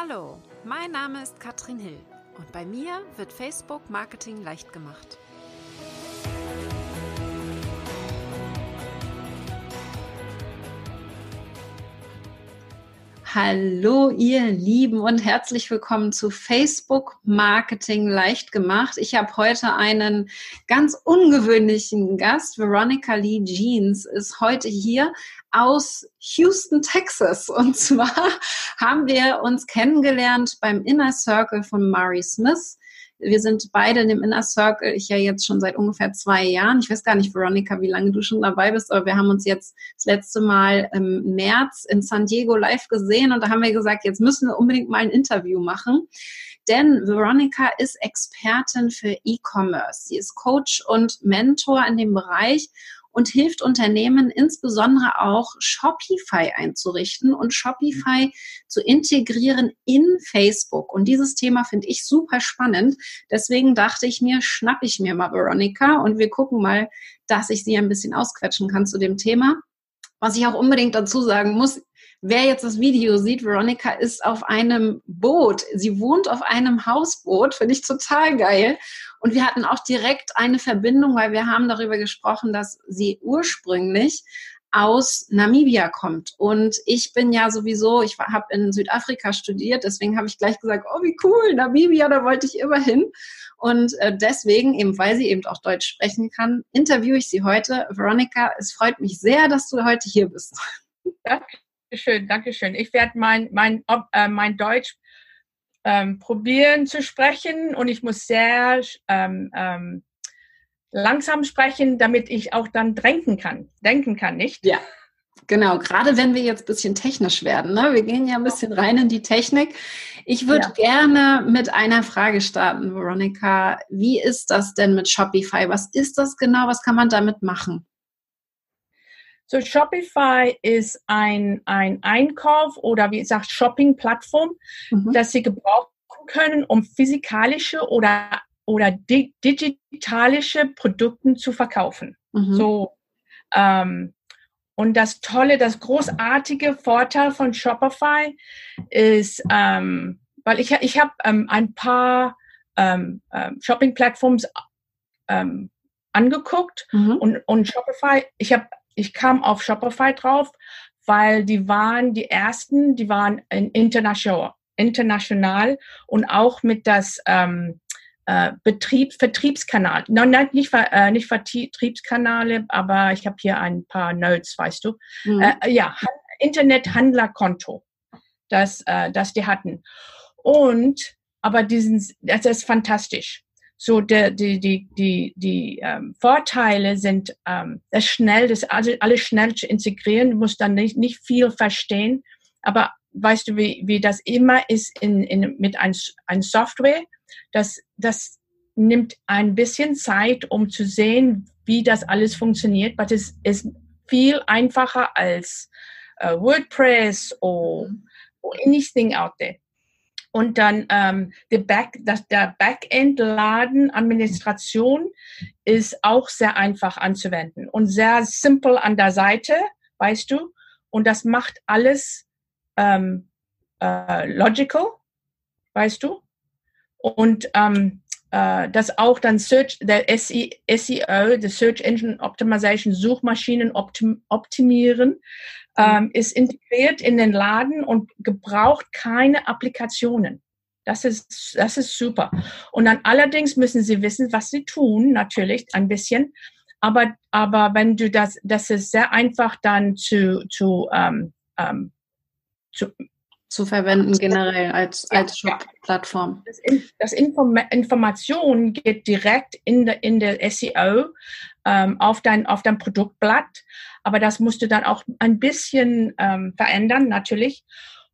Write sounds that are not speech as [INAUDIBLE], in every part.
Hallo, mein Name ist Katrin Hill und bei mir wird Facebook Marketing leicht gemacht. Hallo ihr Lieben und herzlich willkommen zu Facebook Marketing leicht gemacht. Ich habe heute einen ganz ungewöhnlichen Gast. Veronica Lee Jeans ist heute hier aus Houston, Texas. Und [LAUGHS] zwar haben wir uns kennengelernt beim Inner Circle von Mari Smith. Wir sind beide in dem Inner Circle, ich ja jetzt schon seit ungefähr zwei Jahren. Ich weiß gar nicht, Veronica, wie lange du schon dabei bist, aber wir haben uns jetzt das letzte Mal im März in San Diego live gesehen und da haben wir gesagt, jetzt müssen wir unbedingt mal ein Interview machen. Denn Veronica ist Expertin für E-Commerce. Sie ist Coach und Mentor in dem Bereich und hilft Unternehmen insbesondere auch Shopify einzurichten und Shopify zu integrieren in Facebook. Und dieses Thema finde ich super spannend. Deswegen dachte ich mir, schnapp ich mir mal Veronica und wir gucken mal, dass ich sie ein bisschen ausquetschen kann zu dem Thema. Was ich auch unbedingt dazu sagen muss, wer jetzt das Video sieht, Veronica ist auf einem Boot. Sie wohnt auf einem Hausboot, finde ich total geil. Und wir hatten auch direkt eine Verbindung, weil wir haben darüber gesprochen, dass sie ursprünglich aus Namibia kommt. Und ich bin ja sowieso, ich habe in Südafrika studiert, deswegen habe ich gleich gesagt, oh wie cool, Namibia, da wollte ich immer hin. Und äh, deswegen, eben weil sie eben auch Deutsch sprechen kann, interviewe ich sie heute. Veronica, es freut mich sehr, dass du heute hier bist. Dankeschön, Dankeschön. Ich werde mein, mein, äh, mein Deutsch ähm, probieren zu sprechen und ich muss sehr ähm, ähm, langsam sprechen, damit ich auch dann denken kann. Denken kann, nicht? Ja. Genau, gerade wenn wir jetzt ein bisschen technisch werden. Ne? Wir gehen ja ein bisschen rein in die Technik. Ich würde ja. gerne mit einer Frage starten, Veronica. Wie ist das denn mit Shopify? Was ist das genau? Was kann man damit machen? So Shopify ist ein, ein Einkauf oder wie gesagt Shopping-Plattform, mhm. dass Sie gebrauchen können, um physikalische oder, oder di digitalische Produkte zu verkaufen. Mhm. So, ähm, und das Tolle, das großartige Vorteil von Shopify ist, ähm, weil ich, ich habe ähm, ein paar ähm, ähm, Shopping-Plattforms ähm, angeguckt mhm. und, und Shopify, ich habe ich kam auf Shopify drauf, weil die waren die ersten, die waren international, international und auch mit das ähm, äh, Betrieb, Vertriebskanal. No, nein, nicht, äh, nicht Vertriebskanale, aber ich habe hier ein paar Notes, weißt du. Mhm. Äh, ja, Internethandlerkonto, das, äh, das die hatten. Und, aber diesen, das ist fantastisch. So der, die, die, die, die ähm, Vorteile sind ähm, das schnell, das alles, alles schnell zu integrieren, du musst dann nicht, nicht viel verstehen, aber weißt du, wie, wie das immer ist in, in, mit ein, ein Software, das, das nimmt ein bisschen Zeit, um zu sehen, wie das alles funktioniert, aber es ist viel einfacher als uh, WordPress oder, oder anything out there und dann ähm, der, Back, das, der Backend-Laden-Administration ist auch sehr einfach anzuwenden und sehr simpel an der Seite, weißt du. Und das macht alles ähm, äh, logical, weißt du. Und ähm, äh, das auch dann Search, der SEO, der Search Engine Optimization, Suchmaschinen optim, optimieren, ähm, ist integriert in den Laden und gebraucht keine Applikationen. Das ist, das ist super. Und dann allerdings müssen Sie wissen, was Sie tun, natürlich ein bisschen. Aber, aber wenn du das, das ist sehr einfach dann zu, zu, ähm, ähm, zu, zu verwenden generell als, als Shop-Plattform. Das, das Inform Information geht direkt in der, in der SEO ähm, auf, dein, auf dein Produktblatt aber das musst du dann auch ein bisschen ähm, verändern, natürlich.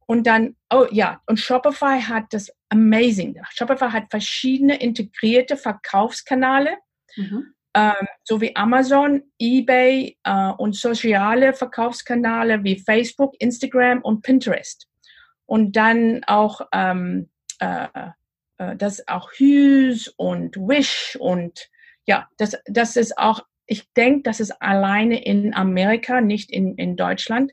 Und dann, oh ja, und Shopify hat das amazing. Shopify hat verschiedene integrierte Verkaufskanäle, mhm. ähm, so wie Amazon, eBay äh, und soziale Verkaufskanäle wie Facebook, Instagram und Pinterest. Und dann auch ähm, äh, äh, das auch Hughes und Wish und ja, das, das ist auch ich denke, das ist alleine in Amerika, nicht in, in Deutschland.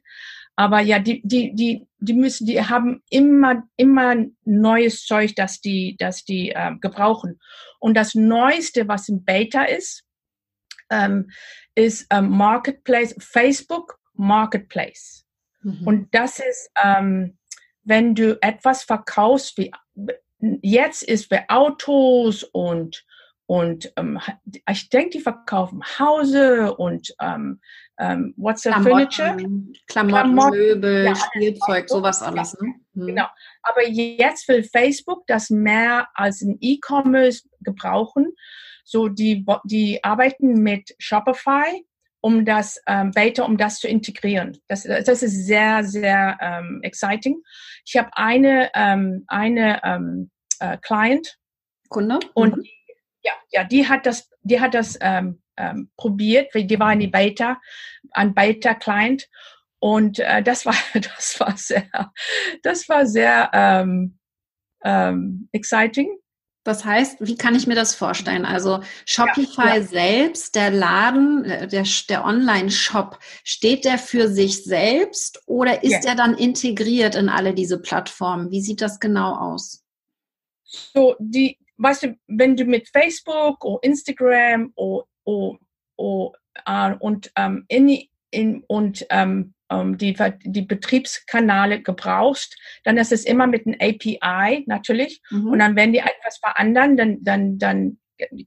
Aber ja, die, die, die, die müssen, die haben immer, immer neues Zeug, das die, das die äh, gebrauchen. Und das Neueste, was im Beta ist, ähm, ist ähm, Marketplace, Facebook Marketplace. Mhm. Und das ist, ähm, wenn du etwas verkaufst, wie jetzt ist für Autos und und ähm, ich denke, die verkaufen Hause und ähm, ähm, what's the Klamotten, Furniture? Klamotten, Klamotten Möbel, ja, Spielzeug, sowas alles. Ne? Hm. Genau. Aber jetzt will Facebook das mehr als ein E-Commerce gebrauchen. So, die, die arbeiten mit Shopify, um das ähm, Beta, um das zu integrieren. Das, das ist sehr, sehr ähm, exciting. Ich habe eine, ähm, eine ähm, äh, Client. Kunde. Und mhm. ja, ja, die hat das, die hat das ähm, ähm, probiert, die war in die Beta, ein Beta-Client. Und äh, das war, [LAUGHS] das war sehr, das war sehr ähm, ähm, exciting. Das heißt, wie kann ich mir das vorstellen? Also Shopify ja, ja. selbst, der Laden, äh, der, der Online-Shop, steht der für sich selbst oder ist ja. er dann integriert in alle diese Plattformen? Wie sieht das genau aus? So, die, weißt du, wenn du mit Facebook oder Instagram oder, oder, oder und ähm, in, in, und ähm, ähm, die, die Betriebskanäle gebrauchst, dann ist es immer mit einem API natürlich. Mhm. Und dann, wenn die etwas verändern, dann, dann, dann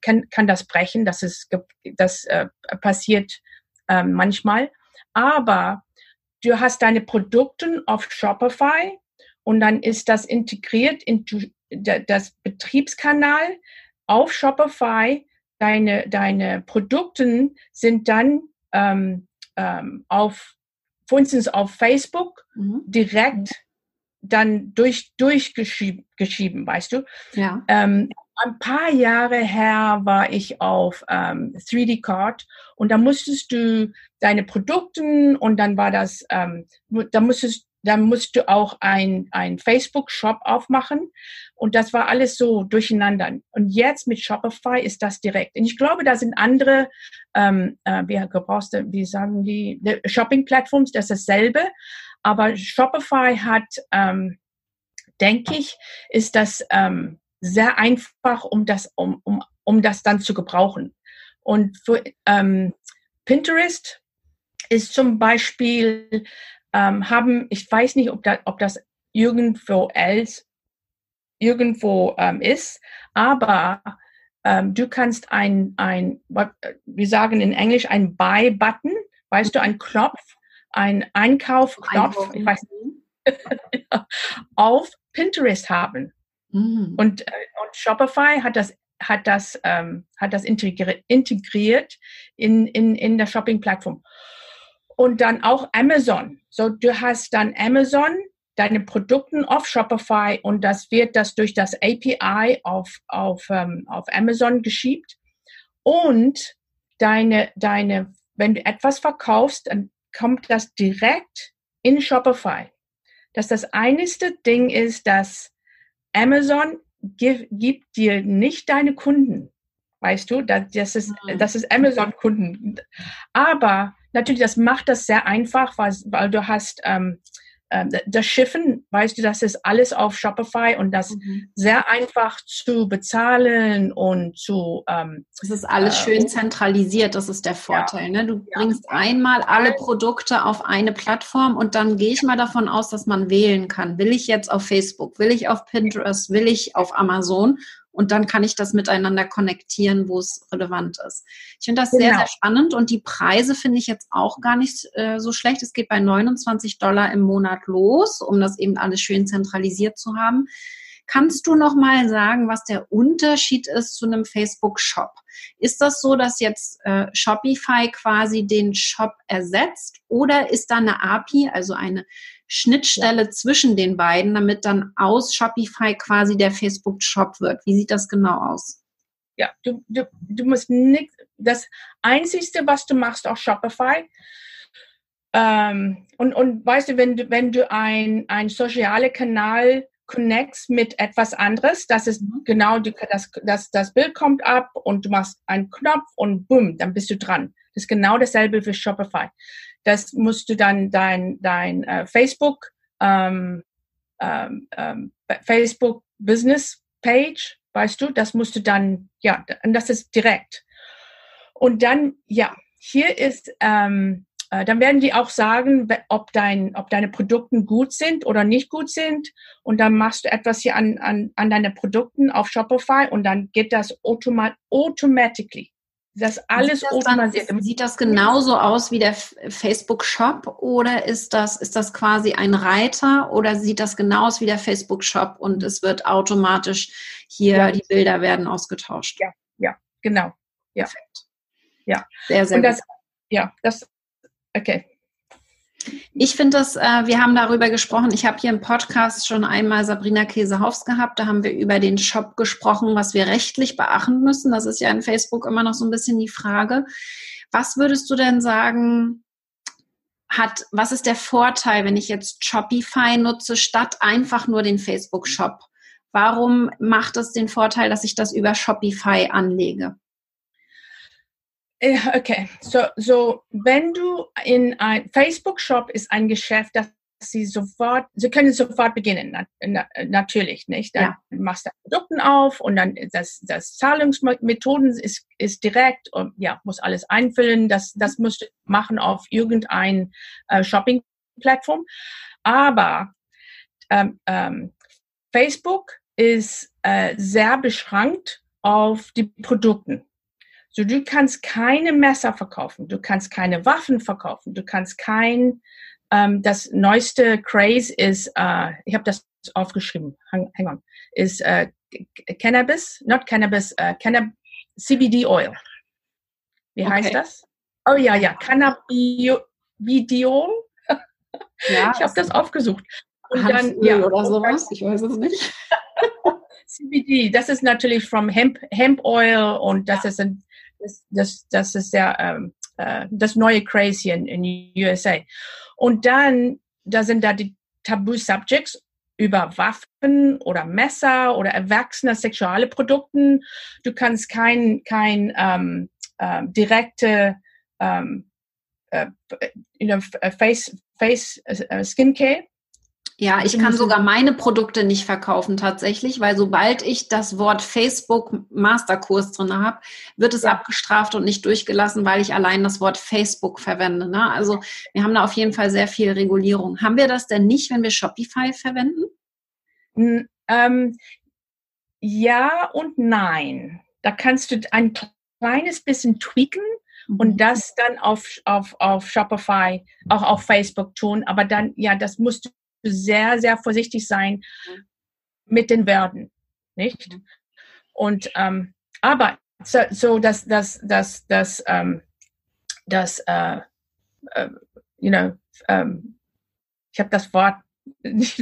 kann, kann das brechen. Das, ist, das äh, passiert äh, manchmal. Aber du hast deine Produkte auf Shopify und dann ist das integriert in das Betriebskanal auf Shopify. Deine, deine Produkte sind dann ähm, ähm, auf für instance auf Facebook mhm. direkt dann durch, durchgeschieben, weißt du? Ja. Ähm, ein paar Jahre her war ich auf ähm, 3D Card und da musstest du deine Produkte und dann war das, ähm, da musstest dann musst du auch ein, ein Facebook-Shop aufmachen. Und das war alles so durcheinander. Und jetzt mit Shopify ist das direkt. Und ich glaube, da sind andere, ähm, äh, wie, gebrauchst du, wie sagen die, Shopping-Plattforms, das ist dasselbe. Aber Shopify hat, ähm, denke ich, ist das ähm, sehr einfach, um das, um, um, um das dann zu gebrauchen. Und für ähm, Pinterest ist zum Beispiel ähm, haben, ich weiß nicht, ob, da, ob das irgendwo else, irgendwo ähm, ist, aber ähm, du kannst ein, ein, wir sagen in Englisch ein Buy-Button, weißt du, ein Knopf, ein Einkaufknopf, ich weiß nicht, [LAUGHS] auf Pinterest haben. Mhm. Und, äh, und Shopify hat das hat das, ähm, hat das integri integriert in, in, in der Shopping-Plattform und dann auch Amazon. So, du hast dann Amazon, deine Produkte auf Shopify und das wird das durch das API auf, auf, ähm, auf Amazon geschiebt. Und deine, deine, wenn du etwas verkaufst, dann kommt das direkt in Shopify. Das das einigste Ding ist, dass Amazon gibt, gibt dir nicht deine Kunden. Weißt du, das, das ist, mhm. das ist Amazon-Kunden. Aber natürlich, das macht das sehr einfach, weil, weil du hast ähm, äh, das Schiffen, weißt du, das ist alles auf Shopify und das mhm. sehr einfach zu bezahlen und zu. Ähm, das ist alles äh, schön zentralisiert, das ist der Vorteil. Ja. Ne? Du ja. bringst einmal alle Produkte auf eine Plattform und dann gehe ich mal davon aus, dass man wählen kann. Will ich jetzt auf Facebook? Will ich auf Pinterest? Will ich auf Amazon? Und dann kann ich das miteinander konnektieren, wo es relevant ist. Ich finde das genau. sehr, sehr spannend und die Preise finde ich jetzt auch gar nicht äh, so schlecht. Es geht bei 29 Dollar im Monat los, um das eben alles schön zentralisiert zu haben. Kannst du noch mal sagen, was der Unterschied ist zu einem Facebook-Shop? Ist das so, dass jetzt äh, Shopify quasi den Shop ersetzt oder ist da eine API, also eine Schnittstelle zwischen den beiden, damit dann aus Shopify quasi der Facebook-Shop wird? Wie sieht das genau aus? Ja, du, du, du musst nicht, das Einzige, was du machst auf Shopify, ähm, und, und weißt du, wenn du, wenn du ein, ein sozialer Kanal connects mit etwas anderes, das ist mhm. genau, die, das, das, das Bild kommt ab und du machst einen Knopf und bumm, dann bist du dran. Das ist genau dasselbe für Shopify. Das musst du dann dein, dein äh, Facebook, ähm, ähm, ähm, Facebook Business Page, weißt du, das musst du dann, ja, und das ist direkt. Und dann, ja, hier ist, ähm, äh, dann werden die auch sagen, ob, dein, ob deine Produkte gut sind oder nicht gut sind. Und dann machst du etwas hier an, an, an deine Produkten auf Shopify und dann geht das automat automatically. Das alles sieht das, dann, sieht das genauso aus wie der Facebook Shop oder ist das, ist das quasi ein Reiter oder sieht das genau aus wie der Facebook Shop und es wird automatisch hier, ja. die Bilder werden ausgetauscht? Ja, ja, genau. Ja. Perfekt. Ja. Sehr, sehr und das, gut. Ja, das, okay. Ich finde das, äh, wir haben darüber gesprochen. Ich habe hier im Podcast schon einmal Sabrina Käsehaufs gehabt. Da haben wir über den Shop gesprochen, was wir rechtlich beachten müssen. Das ist ja in Facebook immer noch so ein bisschen die Frage. Was würdest du denn sagen, hat, was ist der Vorteil, wenn ich jetzt Shopify nutze, statt einfach nur den Facebook-Shop? Warum macht es den Vorteil, dass ich das über Shopify anlege? Okay, so, so wenn du in ein Facebook-Shop ist ein Geschäft, das sie sofort, sie können sofort beginnen, na, na, natürlich, nicht? Dann ja. machst du Produkten auf und dann das, das Zahlungsmethoden ist, ist direkt und ja, muss alles einfüllen. Das, das musst du machen auf irgendein äh, Shopping-Plattform. Aber ähm, ähm, Facebook ist äh, sehr beschränkt auf die Produkten. So, du kannst keine Messer verkaufen, du kannst keine Waffen verkaufen, du kannst kein, ähm, das neueste Craze ist, äh, ich habe das aufgeschrieben, hang, hang on, ist äh, Cannabis, not Cannabis, äh, Cannab CBD Oil. Wie heißt okay. das? Oh ja, ja, Cannabidiol. Ja, [LAUGHS] ich habe das aufgesucht. Und dann, ja, oder sowas, ich weiß es nicht. [LAUGHS] CBD, das ist natürlich from Hemp, Hemp Oil und das ist ein das, das, das ist ja ähm, äh, das neue hier in, in USA. Und dann, da sind da die Tabu-Subjects über Waffen oder Messer oder erwachsene sexuelle Produkte. Du kannst kein, kein ähm, äh, direkte ähm, äh, you know, Face, Face uh, Skincare ja, ich kann sogar meine Produkte nicht verkaufen tatsächlich, weil sobald ich das Wort Facebook Masterkurs drin habe, wird es ja. abgestraft und nicht durchgelassen, weil ich allein das Wort Facebook verwende. Ne? Also wir haben da auf jeden Fall sehr viel Regulierung. Haben wir das denn nicht, wenn wir Shopify verwenden? Ähm, ja und nein. Da kannst du ein kleines bisschen tweaken und mhm. das dann auf, auf, auf Shopify, auch auf Facebook tun. Aber dann, ja, das musst du sehr, sehr vorsichtig sein mit den Wörtern, nicht? Mhm. Und ähm, aber so, so dass das das das ähm, das äh, äh, you know ähm, ich habe das Wort [LAUGHS] nicht.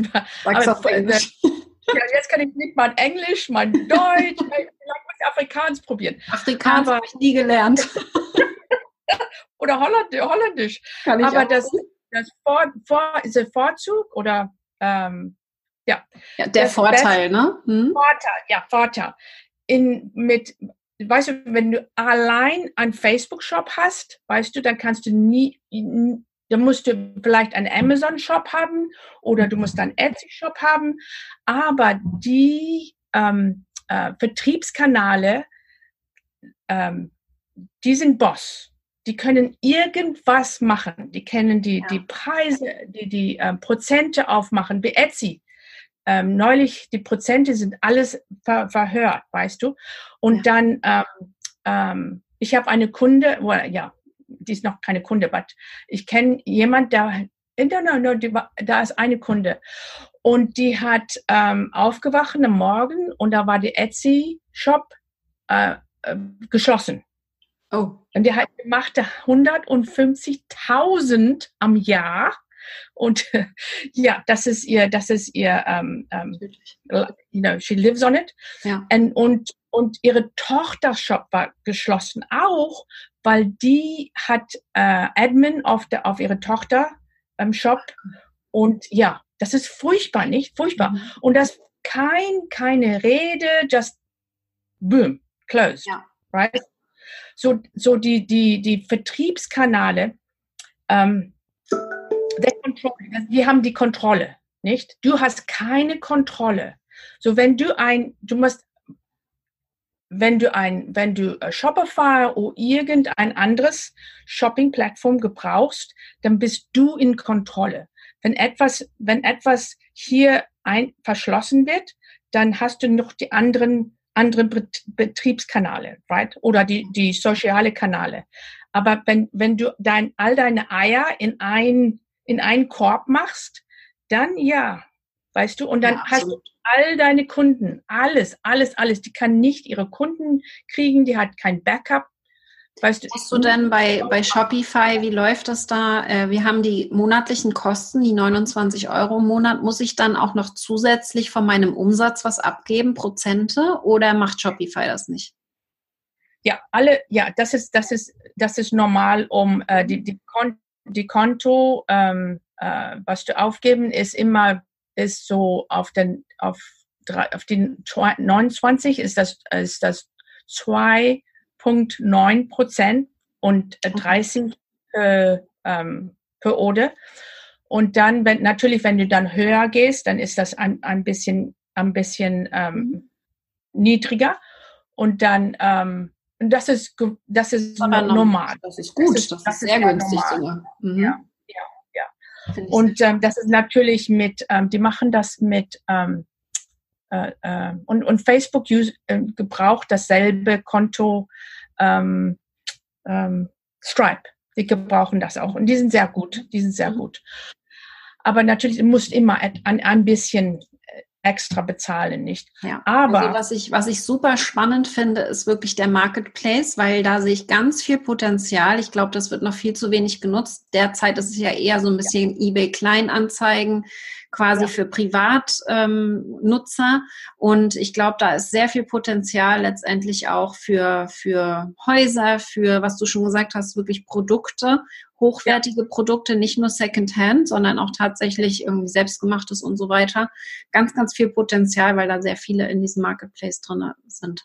Sag's aber, auf Englisch. Ja, jetzt kann ich nicht mal Englisch, mal [LAUGHS] Deutsch, vielleicht muss Afrikaans probieren. Afrikaans habe ich nie gelernt. [LAUGHS] Oder Holländisch. Holländisch. Kann ich aber auch. das das Vor, Vor, ist der Vorzug oder ähm, ja. ja. Der das Vorteil, Beste, ne? Hm? Vorteil, ja, Vorteil. In, mit, weißt du, wenn du allein einen Facebook-Shop hast, weißt du, dann kannst du nie, dann musst du vielleicht einen Amazon-Shop haben oder du musst einen Etsy-Shop haben, aber die ähm, äh, Vertriebskanäle, ähm, die sind Boss die können irgendwas machen. Die können die, ja. die Preise, die, die ähm, Prozente aufmachen, wie Etsy. Ähm, neulich, die Prozente sind alles ver verhört, weißt du. Und ja. dann, ähm, ähm, ich habe eine Kunde, well, ja, die ist noch keine Kunde, aber ich kenne jemand, der, no, no, no, die, da ist eine Kunde. Und die hat ähm, aufgewacht am Morgen und da war die Etsy-Shop äh, äh, geschlossen. Oh. Und die hat gemacht 150.000 am Jahr. Und [LAUGHS] ja, das ist ihr, das ist ihr, um, um, you know, she lives on it. Ja. Und, und, und ihre Tochter-Shop war geschlossen auch, weil die hat äh, Admin auf, der, auf ihre Tochter im Shop. Und ja, das ist furchtbar, nicht? Furchtbar. Mhm. Und das kein, keine Rede, just boom, closed. Ja. Right? So, so die, die, die Vertriebskanäle, ähm, die haben die Kontrolle, nicht? Du hast keine Kontrolle. So wenn du ein, du musst, wenn du ein, wenn du äh, Shopify oder irgendein anderes Shopping-Plattform gebrauchst, dann bist du in Kontrolle. Wenn etwas, wenn etwas hier ein, verschlossen wird, dann hast du noch die anderen, anderen Betriebskanäle, right? Oder die, die soziale Kanäle. Aber wenn, wenn du dein, all deine Eier in ein, in einen Korb machst, dann ja, weißt du, und dann ja, hast du all deine Kunden, alles, alles, alles. Die kann nicht ihre Kunden kriegen, die hat kein Backup, Weißt du, Hast du denn bei, bei Shopify, wie läuft das da? Äh, wir haben die monatlichen Kosten, die 29 Euro im Monat. Muss ich dann auch noch zusätzlich von meinem Umsatz was abgeben, Prozente, oder macht Shopify das nicht? Ja, alle, ja, das ist, das ist, das ist normal, um äh, die, die, Kon die Konto, ähm, äh, was du aufgeben, ist immer, ist so auf den, auf, auf den 29 ist das, ist das zwei 0,9 Prozent und 30 äh, ähm, per Order. Und dann, wenn, natürlich, wenn du dann höher gehst, dann ist das ein, ein bisschen, ein bisschen ähm, mhm. niedriger. Und dann, ähm, das ist, das ist normal. Das ist gut, das ist, das ist sehr ist günstig sogar. Mhm. Ja, ja, ja. Und ähm, das ist natürlich mit, ähm, die machen das mit, ähm, äh, äh, und, und Facebook use, äh, gebraucht dasselbe Konto ähm, ähm, Stripe. Die gebrauchen das auch und die sind sehr gut. Die sind sehr mhm. gut. Aber natürlich muss immer ein, ein bisschen äh, extra bezahlen, nicht? Ja. Aber also was ich was ich super spannend finde, ist wirklich der Marketplace, weil da sehe ich ganz viel Potenzial. Ich glaube, das wird noch viel zu wenig genutzt. Derzeit ist es ja eher so ein bisschen ja. eBay Kleinanzeigen quasi ja. für Privatnutzer. Ähm, und ich glaube, da ist sehr viel Potenzial letztendlich auch für, für Häuser, für, was du schon gesagt hast, wirklich Produkte, hochwertige. Produkte, nicht nur Secondhand, sondern auch tatsächlich irgendwie selbstgemachtes und so weiter. Ganz, ganz viel Potenzial, weil da sehr viele in diesem Marketplace drin sind.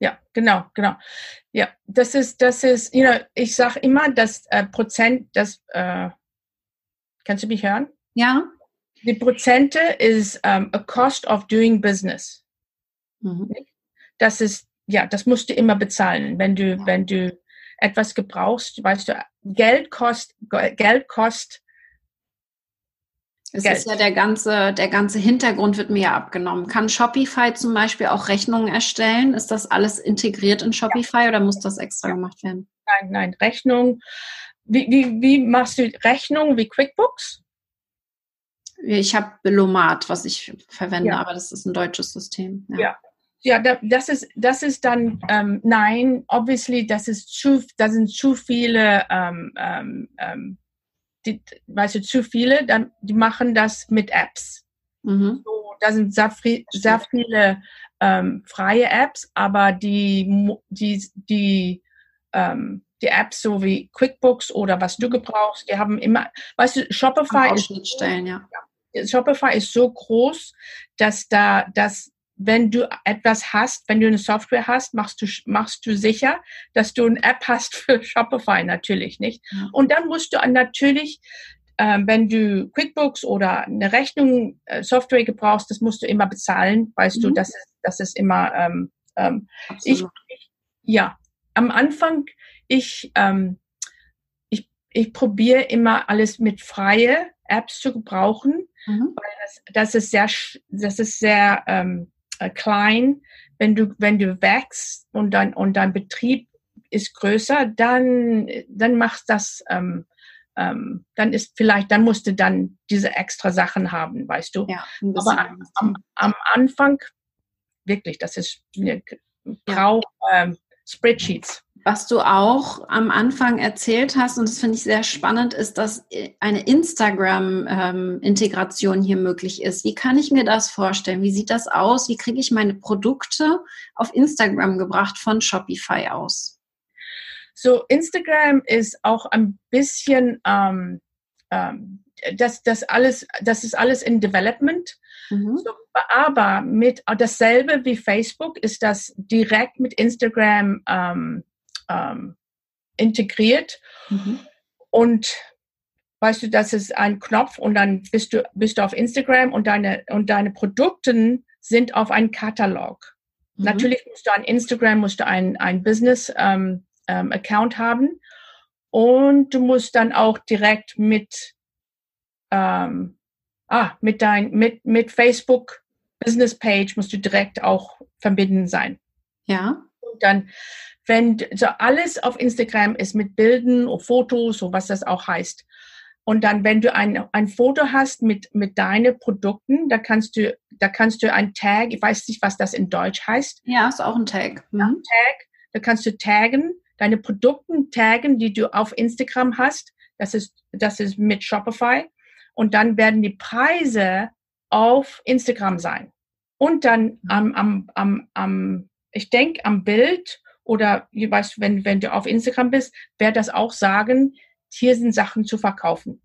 Ja, genau, genau. Ja, das ist, das ist, you know, ich sage immer, dass äh, Prozent, das, äh, kannst du mich hören? Ja. Die Prozente ist um, a cost of doing business. Mhm. Das ist, ja, das musst du immer bezahlen. Wenn du, ja. wenn du etwas gebrauchst, weißt du, Geld kostet, Geld kostet. Es Geld. ist ja der ganze, der ganze Hintergrund wird mir ja abgenommen. Kann Shopify zum Beispiel auch Rechnungen erstellen? Ist das alles integriert in Shopify ja. oder muss das extra gemacht werden? Nein, nein, Rechnung. Wie, wie, wie machst du Rechnung wie QuickBooks? Ich habe Belomat, was ich verwende, ja. aber das ist ein deutsches System. Ja. ja. ja das ist, das ist dann, ähm, nein, obviously, das ist zu, da sind zu viele, ähm, ähm, ähm, die, weißt du, zu viele, dann, die machen das mit Apps. Mhm. So, da sind sehr, sehr viele ähm, freie Apps, aber die, die, die, ähm, die Apps so wie QuickBooks oder was du gebrauchst, die haben immer, weißt du, Shopify ist, Schnittstellen, ja. Shopify ist so groß, dass da, dass wenn du etwas hast, wenn du eine Software hast, machst du, machst du sicher, dass du eine App hast für [LAUGHS] Shopify natürlich nicht. Und dann musst du natürlich, äh, wenn du QuickBooks oder eine Rechnung, äh, Software gebrauchst, das musst du immer bezahlen, weißt mhm. du, das ist, das ist immer, ähm, ähm, ich, ich, ja, am Anfang, ich, ähm, ich, ich probiere immer alles mit freie Apps zu gebrauchen, Mhm. Weil das, das, ist sehr, das ist sehr ähm, äh, klein. Wenn du, wenn du wächst und dein, und dein Betrieb ist größer, dann, dann machst das, ähm, ähm, dann ist vielleicht, dann musst du dann diese extra Sachen haben, weißt du. Ja, Aber am, am, am, Anfang, wirklich, das ist, braucht ähm, Spreadsheets. Was du auch am Anfang erzählt hast, und das finde ich sehr spannend, ist, dass eine Instagram-Integration ähm, hier möglich ist. Wie kann ich mir das vorstellen? Wie sieht das aus? Wie kriege ich meine Produkte auf Instagram gebracht von Shopify aus? So, Instagram ist auch ein bisschen, ähm, ähm, das, das, alles, das ist alles in Development. Mhm. So, aber mit dasselbe wie Facebook ist das direkt mit Instagram ähm, ähm, integriert. Mhm. Und weißt du, das ist ein Knopf und dann bist du, bist du auf Instagram und deine, und deine Produkte sind auf einem Katalog. Mhm. Natürlich musst du an Instagram musst du ein, ein Business ähm, ähm, Account haben und du musst dann auch direkt mit ähm, ah, mit dein mit mit Facebook Business Page musst du direkt auch verbinden sein. Ja. Und dann wenn so alles auf Instagram ist mit Bilden und Fotos so was das auch heißt. Und dann, wenn du ein, ein Foto hast mit, mit deinen Produkten, da kannst du, da kannst du ein Tag, ich weiß nicht, was das in Deutsch heißt. Ja, ist auch ein Tag. Mhm. Ein Tag, da kannst du taggen, deine Produkte taggen, die du auf Instagram hast. Das ist, das ist mit Shopify. Und dann werden die Preise auf Instagram sein. Und dann am, am, am, am ich denke, am Bild oder, wie weißt wenn, wenn du auf Instagram bist, wird das auch sagen, hier sind Sachen zu verkaufen.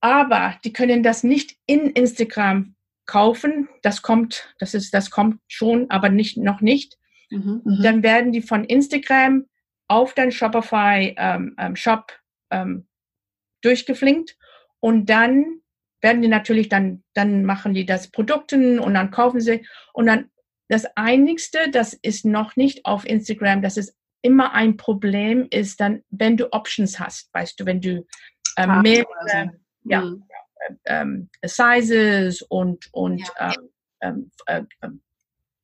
Aber die können das nicht in Instagram kaufen. Das kommt, das ist, das kommt schon, aber nicht, noch nicht. Mhm, mhm. Dann werden die von Instagram auf dein Shopify ähm, ähm, Shop ähm, durchgeflinkt und dann werden die natürlich dann, dann machen die das Produkten und dann kaufen sie und dann das einigste, das ist noch nicht auf Instagram, das ist immer ein Problem ist dann, wenn du Options hast, weißt du, wenn du ähm, mehrere so. ja, mhm. ähm, Sizes und, und ja. ähm, ähm äh,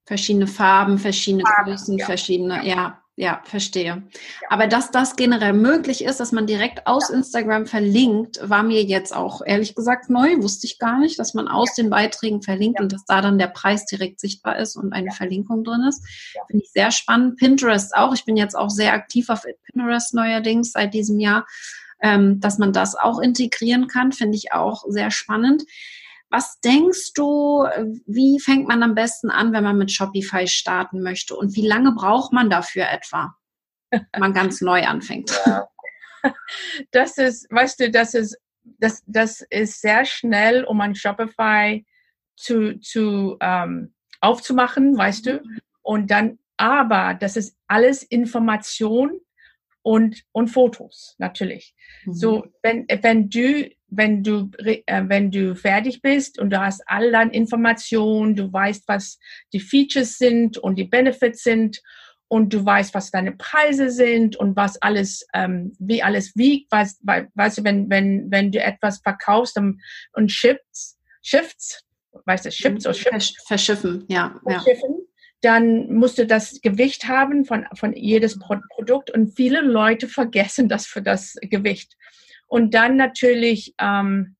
verschiedene Farben, verschiedene Farben, Größen, ja. verschiedene, ja. Ja, verstehe. Aber dass das generell möglich ist, dass man direkt aus ja. Instagram verlinkt, war mir jetzt auch ehrlich gesagt neu, wusste ich gar nicht, dass man aus ja. den Beiträgen verlinkt ja. und dass da dann der Preis direkt sichtbar ist und eine Verlinkung drin ist. Finde ich sehr spannend. Pinterest auch. Ich bin jetzt auch sehr aktiv auf Pinterest neuerdings seit diesem Jahr, ähm, dass man das auch integrieren kann, finde ich auch sehr spannend. Was denkst du, wie fängt man am besten an, wenn man mit Shopify starten möchte? Und wie lange braucht man dafür etwa, wenn man ganz neu anfängt? Ja. [LAUGHS] Das ist, weißt du, das ist, das, das ist sehr schnell, um ein Shopify zu, zu ähm, aufzumachen, weißt du? Mhm. Und dann, aber das ist alles Information und, und Fotos, natürlich. Mhm. So, wenn, wenn du wenn du, äh, wenn du fertig bist und du hast all deine Informationen, du weißt, was die Features sind und die Benefits sind und du weißt, was deine Preise sind und was alles, ähm, wie alles wiegt, weißt, weißt du, wenn, wenn, wenn du etwas verkaufst und, und shifts, shifts, weißt du, shifts oder shifts? Verschiffen, ja. Verschiffen, ja. Dann musst du das Gewicht haben von, von jedes Produkt und viele Leute vergessen das für das Gewicht. Und dann natürlich ähm,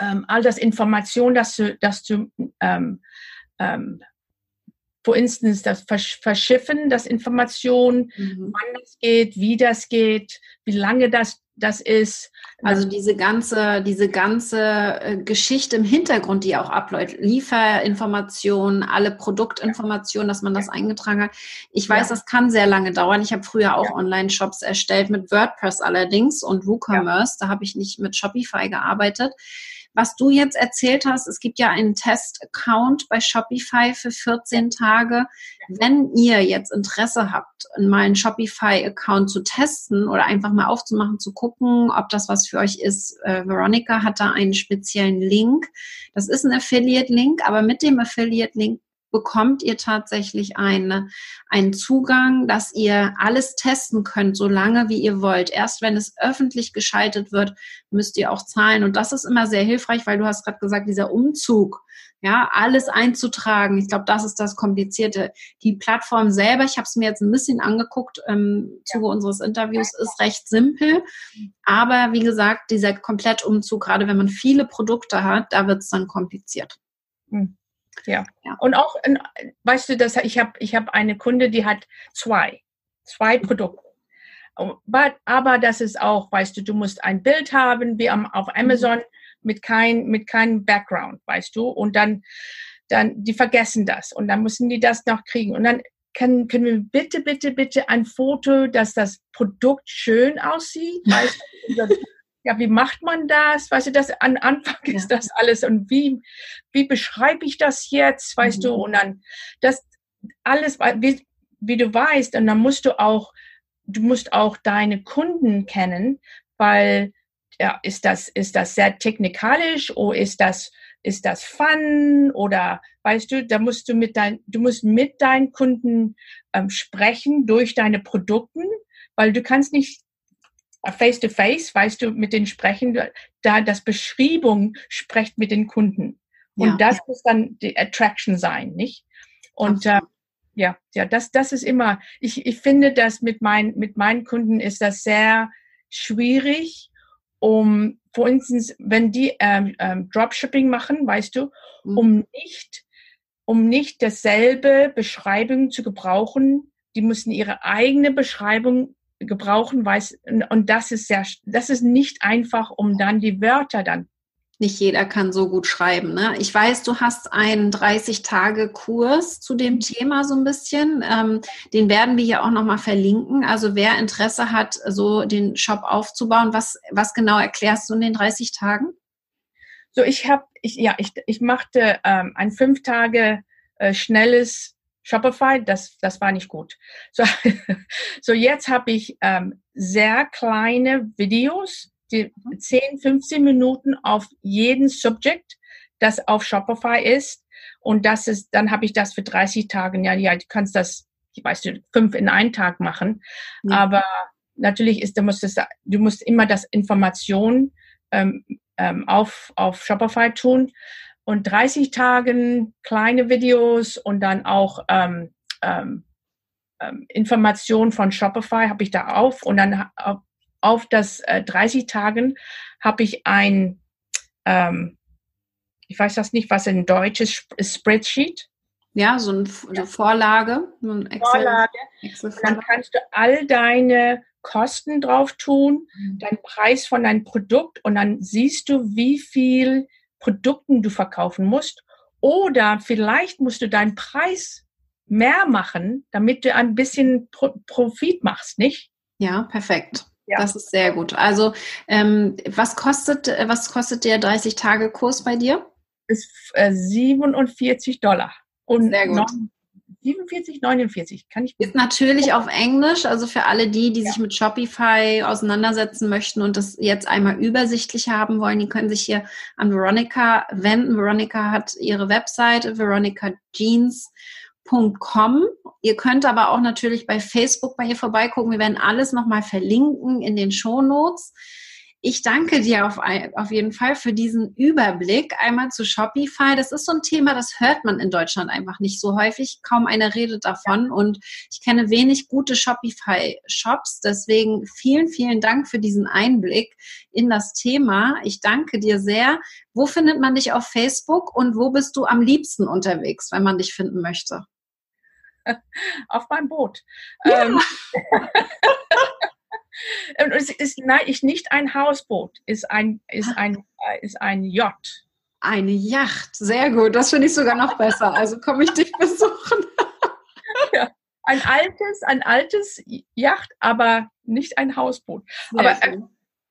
ähm, all das Information, dass du, dass du ähm, ähm, for instance, das Verschiffen, das Information, mhm. wann das geht, wie das geht, wie lange das das ist. Also diese ganze, diese ganze äh, Geschichte im Hintergrund, die auch abläuft, Lieferinformationen, alle Produktinformationen, dass man das eingetragen hat. Ich weiß, ja. das kann sehr lange dauern. Ich habe früher auch ja. Online-Shops erstellt mit WordPress allerdings und WooCommerce. Ja. Da habe ich nicht mit Shopify gearbeitet. Was du jetzt erzählt hast, es gibt ja einen Test-Account bei Shopify für 14 Tage. Wenn ihr jetzt Interesse habt, mal einen Shopify-Account zu testen oder einfach mal aufzumachen, zu gucken, ob das was für euch ist, äh, Veronica hat da einen speziellen Link. Das ist ein Affiliate-Link, aber mit dem Affiliate-Link bekommt ihr tatsächlich eine, einen Zugang, dass ihr alles testen könnt, so lange wie ihr wollt. Erst wenn es öffentlich geschaltet wird, müsst ihr auch zahlen. Und das ist immer sehr hilfreich, weil du hast gerade gesagt, dieser Umzug, ja, alles einzutragen. Ich glaube, das ist das Komplizierte. Die Plattform selber, ich habe es mir jetzt ein bisschen angeguckt im Zuge unseres Interviews, ist recht simpel. Aber wie gesagt, dieser Komplettumzug, gerade wenn man viele Produkte hat, da wird es dann kompliziert. Hm. Ja. ja. Und auch, weißt du, dass ich habe ich hab eine Kunde, die hat zwei, zwei Produkte. Aber, aber das ist auch, weißt du, du musst ein Bild haben, wie am, auf Amazon, mhm. mit kein, mit keinem Background, weißt du, und dann, dann, die vergessen das und dann müssen die das noch kriegen und dann können, können wir bitte, bitte, bitte ein Foto, dass das Produkt schön aussieht, weißt du, [LAUGHS] ja, wie macht man das? Weißt du, das an Anfang ja. ist das alles und wie, wie beschreibe ich das jetzt, weißt mhm. du? Und dann das alles, wie, wie du weißt, und dann musst du auch du musst auch deine Kunden kennen, weil ja, ist das, ist das sehr technikalisch oder ist das, ist das Fun oder weißt du, da musst du mit dein, du musst mit deinen Kunden ähm, sprechen durch deine Produkten, weil du kannst nicht face to face, weißt du, mit den sprechen, da das Beschreibung spricht mit den Kunden. Und ja. das muss dann die Attraction sein, nicht? Und äh, ja, ja, das, das ist immer, ich, ich finde, dass mit, mein, mit meinen Kunden ist das sehr schwierig, um, für instance, wenn die ähm, ähm, Dropshipping machen, weißt du, mhm. um nicht, um nicht dasselbe Beschreibung zu gebrauchen, die müssen ihre eigene Beschreibung gebrauchen, weiß, und das ist sehr, das ist nicht einfach, um dann die Wörter dann nicht jeder kann so gut schreiben. Ne? Ich weiß, du hast einen 30-Tage-Kurs zu dem Thema so ein bisschen. Ähm, den werden wir hier auch nochmal verlinken. Also wer Interesse hat, so den Shop aufzubauen, was, was genau erklärst du in den 30 Tagen? So, ich habe, ich, ja, ich, ich machte ähm, ein fünf Tage äh, schnelles Shopify, das, das war nicht gut. So, [LAUGHS] so jetzt habe ich ähm, sehr kleine Videos, die 10, 15 Minuten auf jeden Subject, das auf Shopify ist. Und das ist, dann habe ich das für 30 Tage. Ja, ja, du kannst das, ich weiß du, fünf in einen Tag machen. Ja. Aber natürlich ist, du musst es, du musst immer das Information ähm, ähm, auf, auf Shopify tun. Und 30 Tagen kleine Videos und dann auch ähm, ähm, ähm Informationen von Shopify habe ich da auf und dann auf das äh, 30 Tagen habe ich ein, ähm, ich weiß das nicht, was ein deutsches Spreadsheet. Ja, so ein, eine Vorlage. Ein Excel, Vorlage. Excel dann kannst du all deine Kosten drauf tun, mhm. deinen Preis von deinem Produkt und dann siehst du, wie viel Produkten du verkaufen musst. Oder vielleicht musst du deinen Preis mehr machen, damit du ein bisschen Pro Profit machst, nicht? Ja, perfekt. Ja. Das ist sehr gut. Also, ähm, was kostet, äh, was kostet der 30-Tage-Kurs bei dir? Ist äh, 47 Dollar. Und sehr gut. 47, 49, kann ich. Ist natürlich auf Englisch, also für alle die, die ja. sich mit Shopify auseinandersetzen möchten und das jetzt einmal übersichtlich haben wollen, die können sich hier an Veronica wenden. Veronica hat ihre Webseite, Veronica Jeans Com. Ihr könnt aber auch natürlich bei Facebook bei ihr vorbeigucken. Wir werden alles nochmal verlinken in den Show Notes. Ich danke dir auf, auf jeden Fall für diesen Überblick einmal zu Shopify. Das ist so ein Thema, das hört man in Deutschland einfach nicht so häufig. Kaum einer redet davon und ich kenne wenig gute Shopify-Shops. Deswegen vielen, vielen Dank für diesen Einblick in das Thema. Ich danke dir sehr. Wo findet man dich auf Facebook und wo bist du am liebsten unterwegs, wenn man dich finden möchte? [LAUGHS] auf meinem Boot. Ja. Ähm, [LAUGHS] und es ist nein, ich nicht ein Hausboot, ist ein, ist ah. ein, äh, ist ein Yacht. Eine Yacht, sehr gut. Das finde ich sogar noch besser. Also komme ich dich besuchen. [LAUGHS] ja. Ein altes, ein altes Yacht, aber nicht ein Hausboot. Sehr aber äh,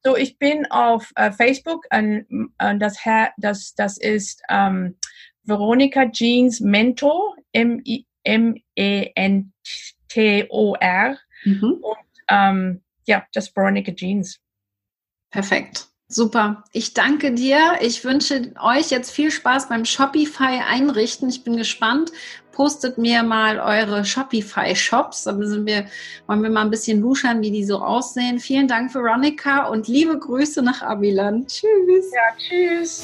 so, ich bin auf äh, Facebook und, und das, das, das ist ähm, Veronica Jeans Mentor, M-I M-E-N-T-O-R. Mhm. Und ähm, ja, just Veronica Jeans. Perfekt. Super. Ich danke dir. Ich wünsche euch jetzt viel Spaß beim Shopify einrichten. Ich bin gespannt. Postet mir mal eure Shopify Shops. Da sind wir, wollen wir mal ein bisschen luschern, wie die so aussehen. Vielen Dank, Veronica, und liebe Grüße nach Abiland. Tschüss. Ja, tschüss.